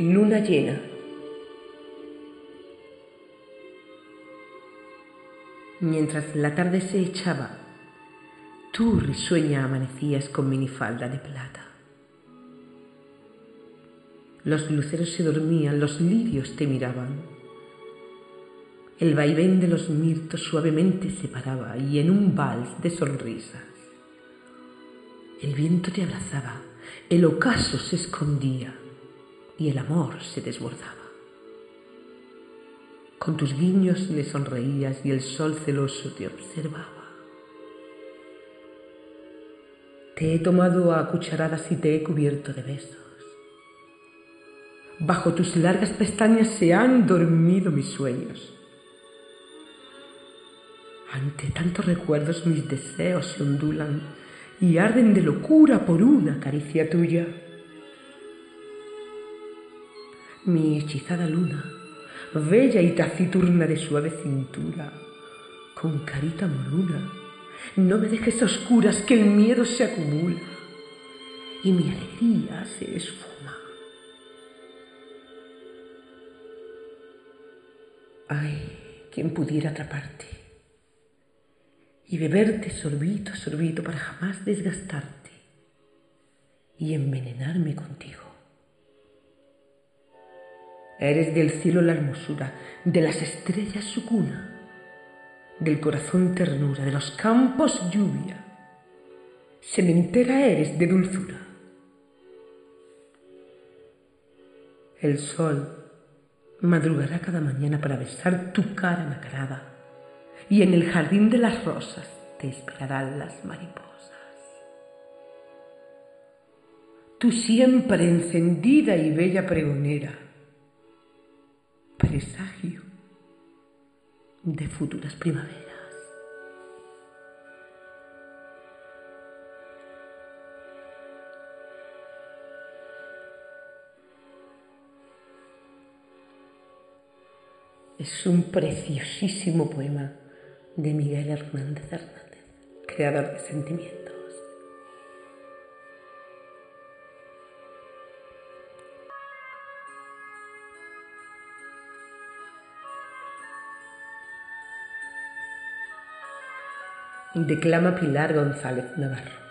Luna llena. Mientras la tarde se echaba, tú risueña amanecías con minifalda de plata. Los luceros se dormían, los lirios te miraban. El vaivén de los mirtos suavemente se paraba y en un vals de sonrisas. El viento te abrazaba, el ocaso se escondía y el amor se desbordaba. Con tus guiños le sonreías y el sol celoso te observaba. Te he tomado a cucharadas y te he cubierto de besos. Bajo tus largas pestañas se han dormido mis sueños. Ante tantos recuerdos mis deseos se ondulan y arden de locura por una caricia tuya mi hechizada luna, bella y taciturna de suave cintura, con carita moruna, no me dejes oscuras que el miedo se acumula y mi alegría se esfuma. Ay, quien pudiera atraparte y beberte sorbito a sorbito para jamás desgastarte y envenenarme contigo. Eres del cielo la hermosura, de las estrellas su cuna, del corazón ternura, de los campos lluvia. Sementera eres de dulzura. El sol madrugará cada mañana para besar tu cara nacarada y en el jardín de las rosas te esperarán las mariposas. Tú siempre encendida y bella pregonera, de futuras primaveras. Es un preciosísimo poema de Miguel Hernández Hernández, creador de sentimientos. Declama Pilar González Navarro.